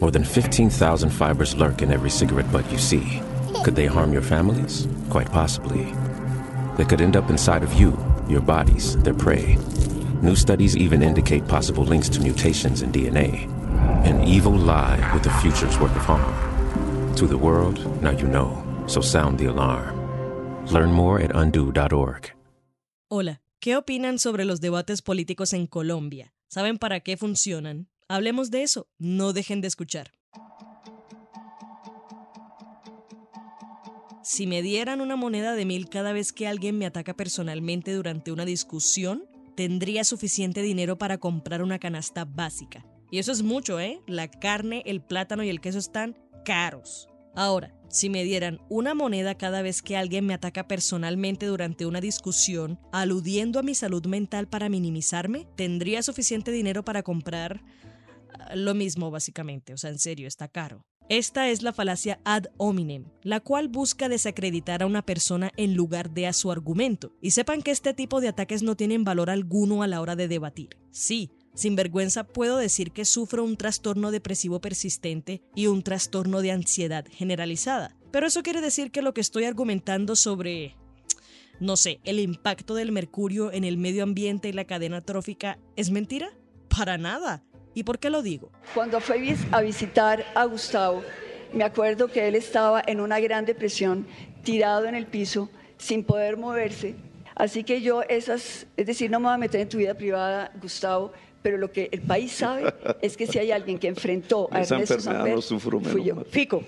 More than 15,000 fibers lurk in every cigarette butt you see. Could they harm your families? Quite possibly. They could end up inside of you, your bodies, their prey. New studies even indicate possible links to mutations in DNA. An evil lie with a future's worth of harm. To the world, now you know, so sound the alarm. Learn more at undo.org. Hola, ¿qué opinan sobre los debates políticos en Colombia? ¿Saben para qué funcionan? Hablemos de eso, no dejen de escuchar. Si me dieran una moneda de mil cada vez que alguien me ataca personalmente durante una discusión, tendría suficiente dinero para comprar una canasta básica. Y eso es mucho, ¿eh? La carne, el plátano y el queso están caros. Ahora, si me dieran una moneda cada vez que alguien me ataca personalmente durante una discusión, aludiendo a mi salud mental para minimizarme, tendría suficiente dinero para comprar lo mismo básicamente. O sea, en serio, está caro. Esta es la falacia ad hominem, la cual busca desacreditar a una persona en lugar de a su argumento. Y sepan que este tipo de ataques no tienen valor alguno a la hora de debatir. Sí, sin vergüenza puedo decir que sufro un trastorno depresivo persistente y un trastorno de ansiedad generalizada. Pero eso quiere decir que lo que estoy argumentando sobre, no sé, el impacto del mercurio en el medio ambiente y la cadena trófica es mentira? Para nada. ¿Y por qué lo digo? Cuando fui a visitar a Gustavo, me acuerdo que él estaba en una gran depresión, tirado en el piso, sin poder moverse. Así que yo esas, es decir, no me voy a meter en tu vida privada, Gustavo, pero lo que el país sabe es que si hay alguien que enfrentó a Esa Ernesto enfermedad Samper, no sufro fui yo. Fico.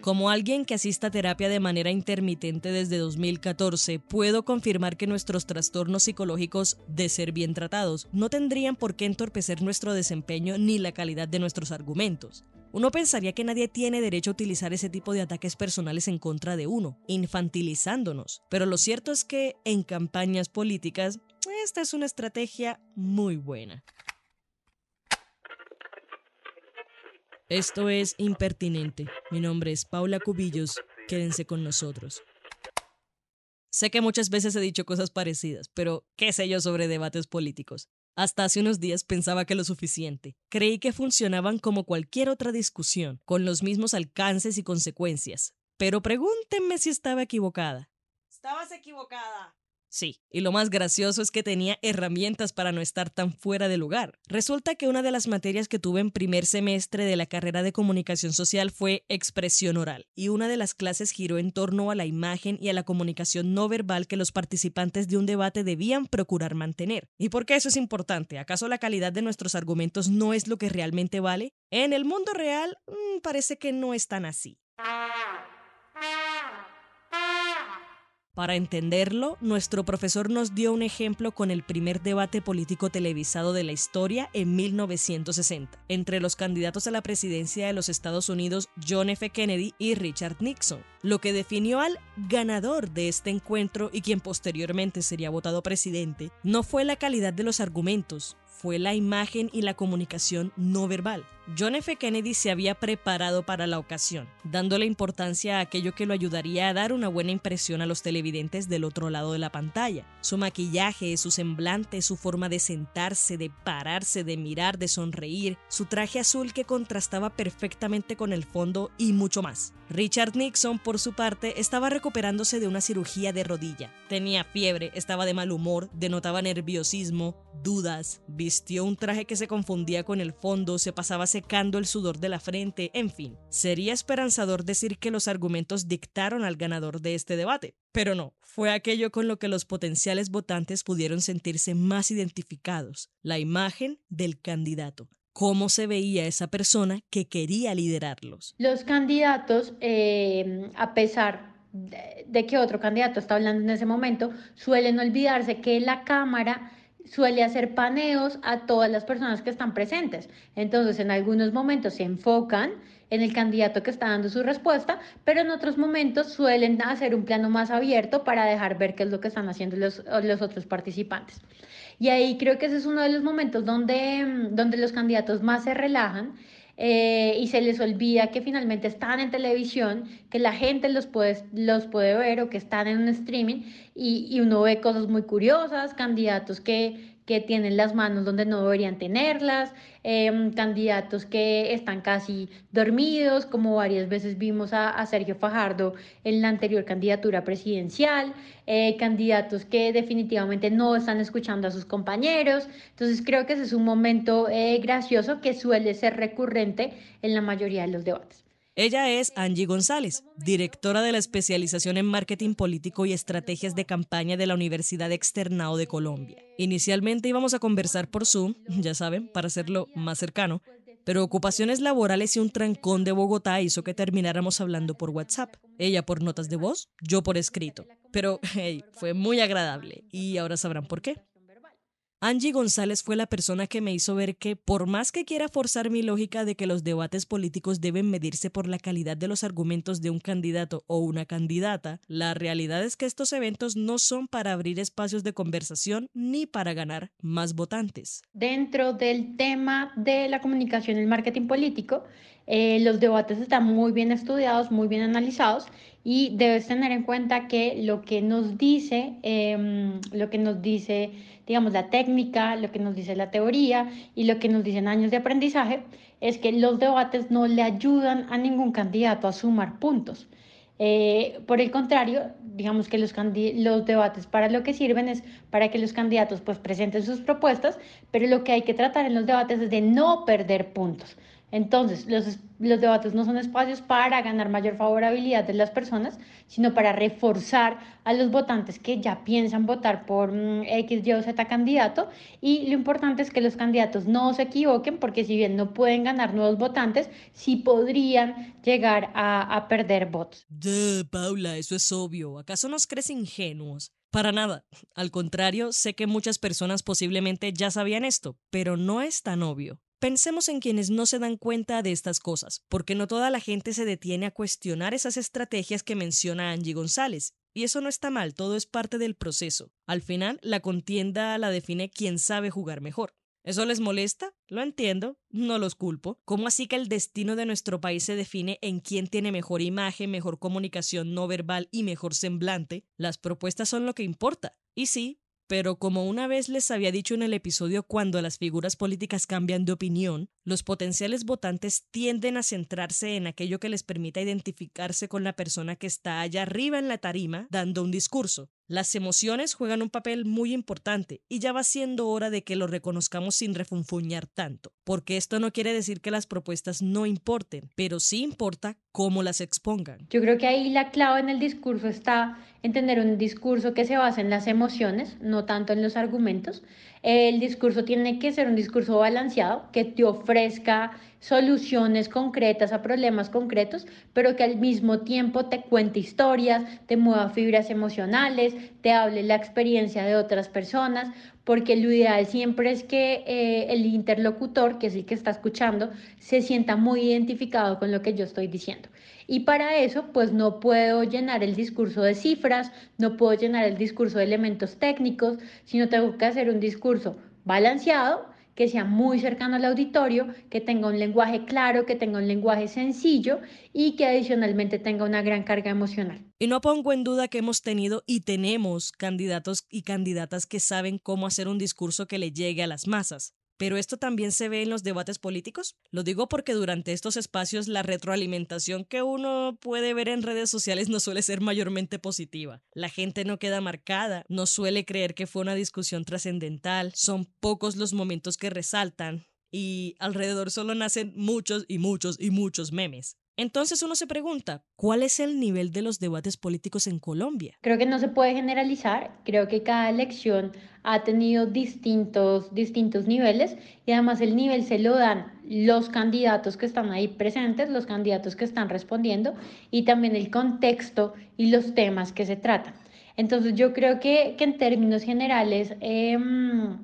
Como alguien que asista a terapia de manera intermitente desde 2014, puedo confirmar que nuestros trastornos psicológicos, de ser bien tratados, no tendrían por qué entorpecer nuestro desempeño ni la calidad de nuestros argumentos. Uno pensaría que nadie tiene derecho a utilizar ese tipo de ataques personales en contra de uno, infantilizándonos. Pero lo cierto es que en campañas políticas, esta es una estrategia muy buena. Esto es Impertinente. Mi nombre es Paula Cubillos. Quédense con nosotros. Sé que muchas veces he dicho cosas parecidas, pero ¿qué sé yo sobre debates políticos? Hasta hace unos días pensaba que lo suficiente. Creí que funcionaban como cualquier otra discusión, con los mismos alcances y consecuencias. Pero pregúntenme si estaba equivocada. Estabas equivocada. Sí, y lo más gracioso es que tenía herramientas para no estar tan fuera de lugar. Resulta que una de las materias que tuve en primer semestre de la carrera de comunicación social fue expresión oral, y una de las clases giró en torno a la imagen y a la comunicación no verbal que los participantes de un debate debían procurar mantener. ¿Y por qué eso es importante? ¿Acaso la calidad de nuestros argumentos no es lo que realmente vale? En el mundo real, mm, parece que no es tan así. Para entenderlo, nuestro profesor nos dio un ejemplo con el primer debate político televisado de la historia en 1960, entre los candidatos a la presidencia de los Estados Unidos John F. Kennedy y Richard Nixon. Lo que definió al ganador de este encuentro y quien posteriormente sería votado presidente no fue la calidad de los argumentos, fue la imagen y la comunicación no verbal. John F. Kennedy se había preparado para la ocasión, dándole importancia a aquello que lo ayudaría a dar una buena impresión a los televidentes del otro lado de la pantalla. Su maquillaje, su semblante, su forma de sentarse, de pararse, de mirar, de sonreír, su traje azul que contrastaba perfectamente con el fondo y mucho más. Richard Nixon, por su parte, estaba recuperándose de una cirugía de rodilla. Tenía fiebre, estaba de mal humor, denotaba nerviosismo, dudas, vistió un traje que se confundía con el fondo, se pasaba secando el sudor de la frente, en fin. Sería esperanzador decir que los argumentos dictaron al ganador de este debate, pero no, fue aquello con lo que los potenciales votantes pudieron sentirse más identificados, la imagen del candidato. Cómo se veía esa persona que quería liderarlos. Los candidatos, eh, a pesar de, que otro candidato está hablando en ese momento, suelen olvidarse que la Cámara suele hacer paneos a todas las personas que están presentes. Entonces, en algunos momentos se enfocan en el candidato que está dando su respuesta, pero en otros momentos suelen hacer un plano más abierto para dejar ver qué es lo que están haciendo los, los otros participantes. Y ahí creo que ese es uno de los momentos donde, donde los candidatos más se relajan eh, y se les olvida que finalmente están en televisión, que la gente los puede, los puede ver o que están en un streaming y, y uno ve cosas muy curiosas, candidatos que, que tienen las manos donde no deberían tenerlas, em, candidatos que están casi dormidos, como varias veces vimos a, Sergio Fajardo en la anterior candidatura presidencial, eh, candidatos que definitivamente no están escuchando a sus compañeros. Entonces creo que ese es un momento eh, gracioso que suele ser recurrente en la mayoría de los debates. Ella es Angie González, directora de la especialización en marketing político y estrategias de campaña de la Universidad Externado de Colombia. Inicialmente íbamos a conversar por Zoom, ya saben, para hacerlo más cercano, pero ocupaciones laborales y un trancón de Bogotá hizo que termináramos hablando por WhatsApp. Ella por notas de voz, yo por escrito. Pero, hey, fue muy agradable y ahora sabrán por qué. Angie González fue la persona que me hizo ver que, por más que quiera forzar mi lógica de que los debates políticos deben medirse por la calidad de los argumentos de un candidato o una candidata, la realidad es que estos eventos no son para abrir espacios de conversación ni para ganar más votantes. Dentro del tema de la comunicación y el marketing político, eh, los debates están muy bien estudiados, muy bien analizados y debes tener en cuenta que lo que nos dice, em, lo que nos dice, digamos, la técnica, lo que nos dice la teoría y lo que nos dicen años de aprendizaje, es que los debates no le ayudan a ningún candidato a sumar puntos. Eh, por el contrario, digamos que los, los debates para lo que sirven es para que los candidatos pues presenten sus propuestas, pero lo que hay que tratar en los debates es de no perder puntos. Entonces, los, los, debates no son espacios para ganar mayor favorabilidad de las personas, sino para reforzar a los votantes que ya piensan votar por mm, X, Y o Z candidato. Y lo importante es que los candidatos no se equivoquen, porque si bien no pueden ganar nuevos votantes, sí podrían llegar a, a perder votos. Paula, eso es obvio. ¿Acaso nos crees ingenuos? Para nada. Al contrario, sé que muchas personas posiblemente ya sabían esto, pero no es tan obvio. Pensemos en quienes no se dan cuenta de estas cosas, porque no toda la gente se detiene a cuestionar esas estrategias que menciona Angie González. Y eso no está mal, todo es parte del proceso. Al final, la contienda la define quien sabe jugar mejor. ¿Eso les molesta? Lo entiendo, no los culpo. ¿Cómo así que el destino de nuestro país se define en quién tiene mejor imagen, mejor comunicación no verbal y mejor semblante? Las propuestas son lo que importa. Y sí, pero como una vez les había dicho en el episodio cuando las figuras políticas cambian de opinión, los potenciales votantes tienden a centrarse en aquello que les permita identificarse con la persona que está allá arriba en la tarima dando un discurso. Las emociones juegan un papel muy importante y ya va siendo hora de que lo reconozcamos sin refunfuñar tanto, porque esto no quiere decir que las propuestas no importen, pero sí importa cómo las expongan. Yo creo que ahí la clave en el discurso está en tener un discurso que se basa en las emociones, no tanto en los argumentos. El discurso tiene que ser un discurso balanceado, que te ofrezca soluciones concretas a problemas concretos, pero que al mismo tiempo te cuente historias, te mueva fibras emocionales, te hable la experiencia de otras personas, porque lo ideal siempre es que eh, el interlocutor, que es el que está escuchando, se sienta muy identificado con lo que yo estoy diciendo. Y para eso, pues no puedo llenar el discurso de cifras, no puedo llenar el discurso de elementos técnicos, sino tengo que hacer un discurso balanceado, que sea muy cercano al auditorio, que tenga un lenguaje claro, que tenga un lenguaje sencillo y que adicionalmente tenga una gran carga emocional. Y no pongo en duda que hemos tenido y tenemos candidatos y candidatas que saben cómo hacer un discurso que le llegue a las masas. Pero esto también se ve en los debates políticos. Lo digo porque durante estos espacios la retroalimentación que uno puede ver en redes sociales no suele ser mayormente positiva. La gente no queda marcada, no suele creer que fue una discusión trascendental, son pocos los momentos que resaltan y alrededor solo nacen muchos y muchos y muchos memes. Entonces uno se pregunta, ¿cuál es el nivel de los debates políticos en Colombia? Creo que no se puede generalizar, creo que cada elección ha tenido distintos, distintos niveles y además el nivel se lo dan los candidatos que están ahí presentes, los candidatos que están respondiendo y también el contexto y los temas que se tratan. Entonces yo creo que, en términos generales em,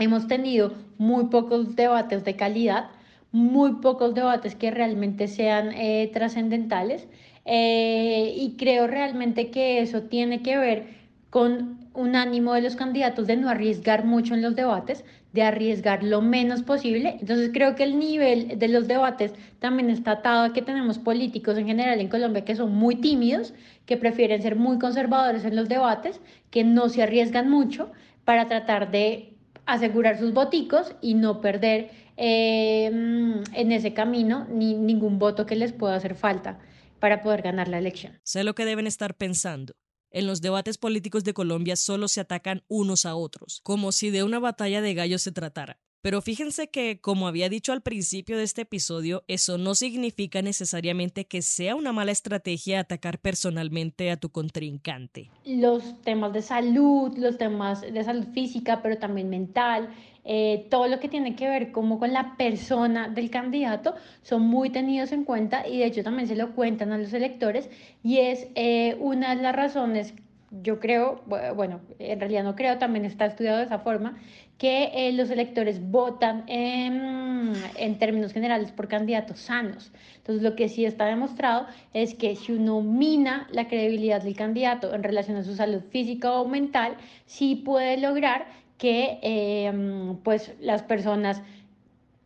hemos tenido muy pocos debates de calidad muy pocos debates que realmente sean eh, trascendentales eh, y creo realmente que eso tiene que ver con un ánimo de los candidatos de no arriesgar mucho en los debates, de arriesgar lo menos posible. Entonces creo que el nivel de los debates también está atado a que tenemos políticos en general en Colombia que son muy tímidos, que prefieren ser muy conservadores en los debates, que no se arriesgan mucho para tratar de asegurar sus voticos y no perder eh, en ese camino ni ningún voto que les pueda hacer falta para poder ganar la elección. Sé lo que deben estar pensando. En los debates políticos de Colombia solo se atacan unos a otros, como si de una batalla de gallos se tratara. Pero fíjense que, como había dicho al principio de este episodio, eso no significa necesariamente que sea una mala estrategia atacar personalmente a tu contrincante. Los temas de salud, los temas de salud física, pero también mental, eh, todo lo que tiene que ver como con la persona del candidato son muy tenidos en cuenta y de hecho también se lo cuentan a los electores y es eh, una de las razones yo creo, bueno, en realidad no creo, también está estudiado de esa forma, que eh, los electores votan en, en, términos generales por candidatos sanos. Entonces, lo que sí está demostrado es que si uno mina la credibilidad del candidato en relación a su salud física o mental, sí puede lograr que em, pues las personas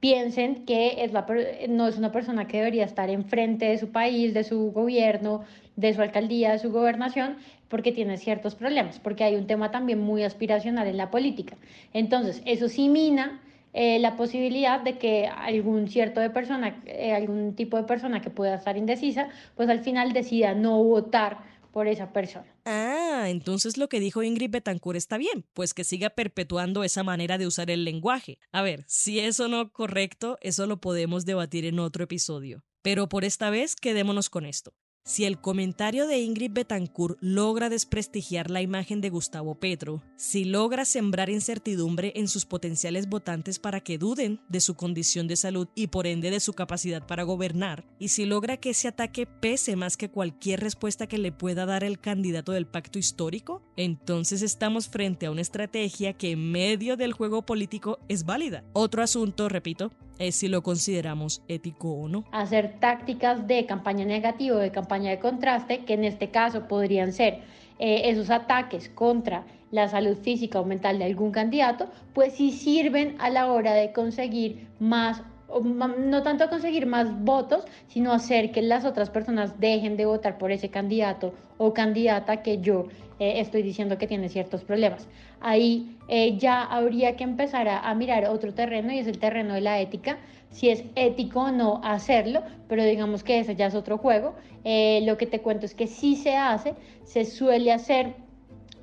piensen que es la, no es una persona que debería estar enfrente de su país, de su gobierno, de su alcaldía, de su gobernación, porque tiene ciertos problemas, porque hay un tema también muy aspiracional en la política. Entonces, eso sí mina eh, la posibilidad de que algún cierto de persona, eh, algún tipo de persona que pueda estar indecisa, pues al final decida no votar por esa persona. Ah, entonces lo que dijo Ingrid Betancourt está bien, pues que siga perpetuando esa manera de usar el lenguaje. A ver, si eso no correcto, eso lo podemos debatir en otro episodio. Pero por esta vez quedémonos con esto. Si el comentario de Ingrid Betancourt logra desprestigiar la imagen de Gustavo Petro, si logra sembrar incertidumbre en sus potenciales votantes para que duden de su condición de salud y por ende de su capacidad para gobernar, y si logra que ese ataque pese más que cualquier respuesta que le pueda dar el candidato del pacto histórico, entonces estamos frente a una estrategia que en medio del juego político es válida. Otro asunto, repito, es si lo consideramos ético o no. Hacer tácticas de campaña negativa o de campaña de contraste, que en este caso podrían ser eh, esos ataques contra la salud física o mental de algún candidato, pues sí sirven a la hora de conseguir más no tanto conseguir más votos, sino hacer que las otras personas dejen de votar por ese candidato o candidata que yo eh, estoy diciendo que tiene ciertos problemas. Ahí eh, ya habría que empezar a, mirar otro terreno y es el terreno de la ética, si es ético o no hacerlo, pero digamos que ese ya es otro juego. Eh, lo que te cuento es que si se hace, se suele hacer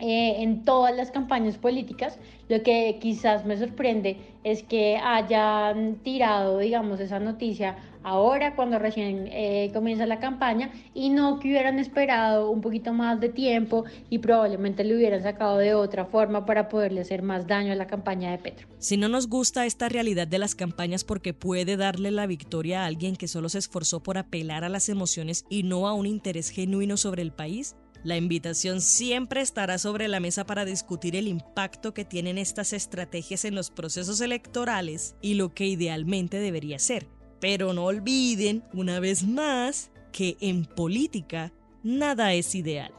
en todas las campañas políticas. Lo que quizás me sorprende es que hayan tirado, digamos, esa noticia ahora cuando recién eh, comienza la campaña y no que hubieran esperado un poquito más de tiempo y probablemente le hubieran sacado de otra forma para poderle hacer más daño a la campaña de Petro. Si no nos gusta esta realidad de las campañas porque puede darle la victoria a alguien que solo se esforzó por apelar a las emociones y no a un interés genuino sobre el país, la invitación siempre estará sobre la mesa para discutir el impacto que tienen estas estrategias en los procesos electorales y lo que idealmente debería ser. Pero no olviden, una vez más, que en política nada es ideal.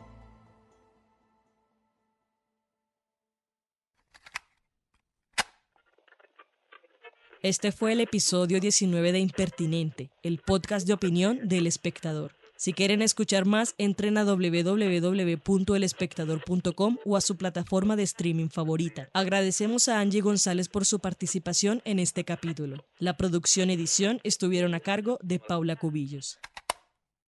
Este fue el episodio 19 de Impertinente, el podcast de opinión del espectador. Si quieren escuchar más, entren a www.elespectador.com o a su plataforma de streaming favorita. Agradecemos a Angie González por su participación en este capítulo. La producción edición estuvieron a cargo de Paula Cubillos.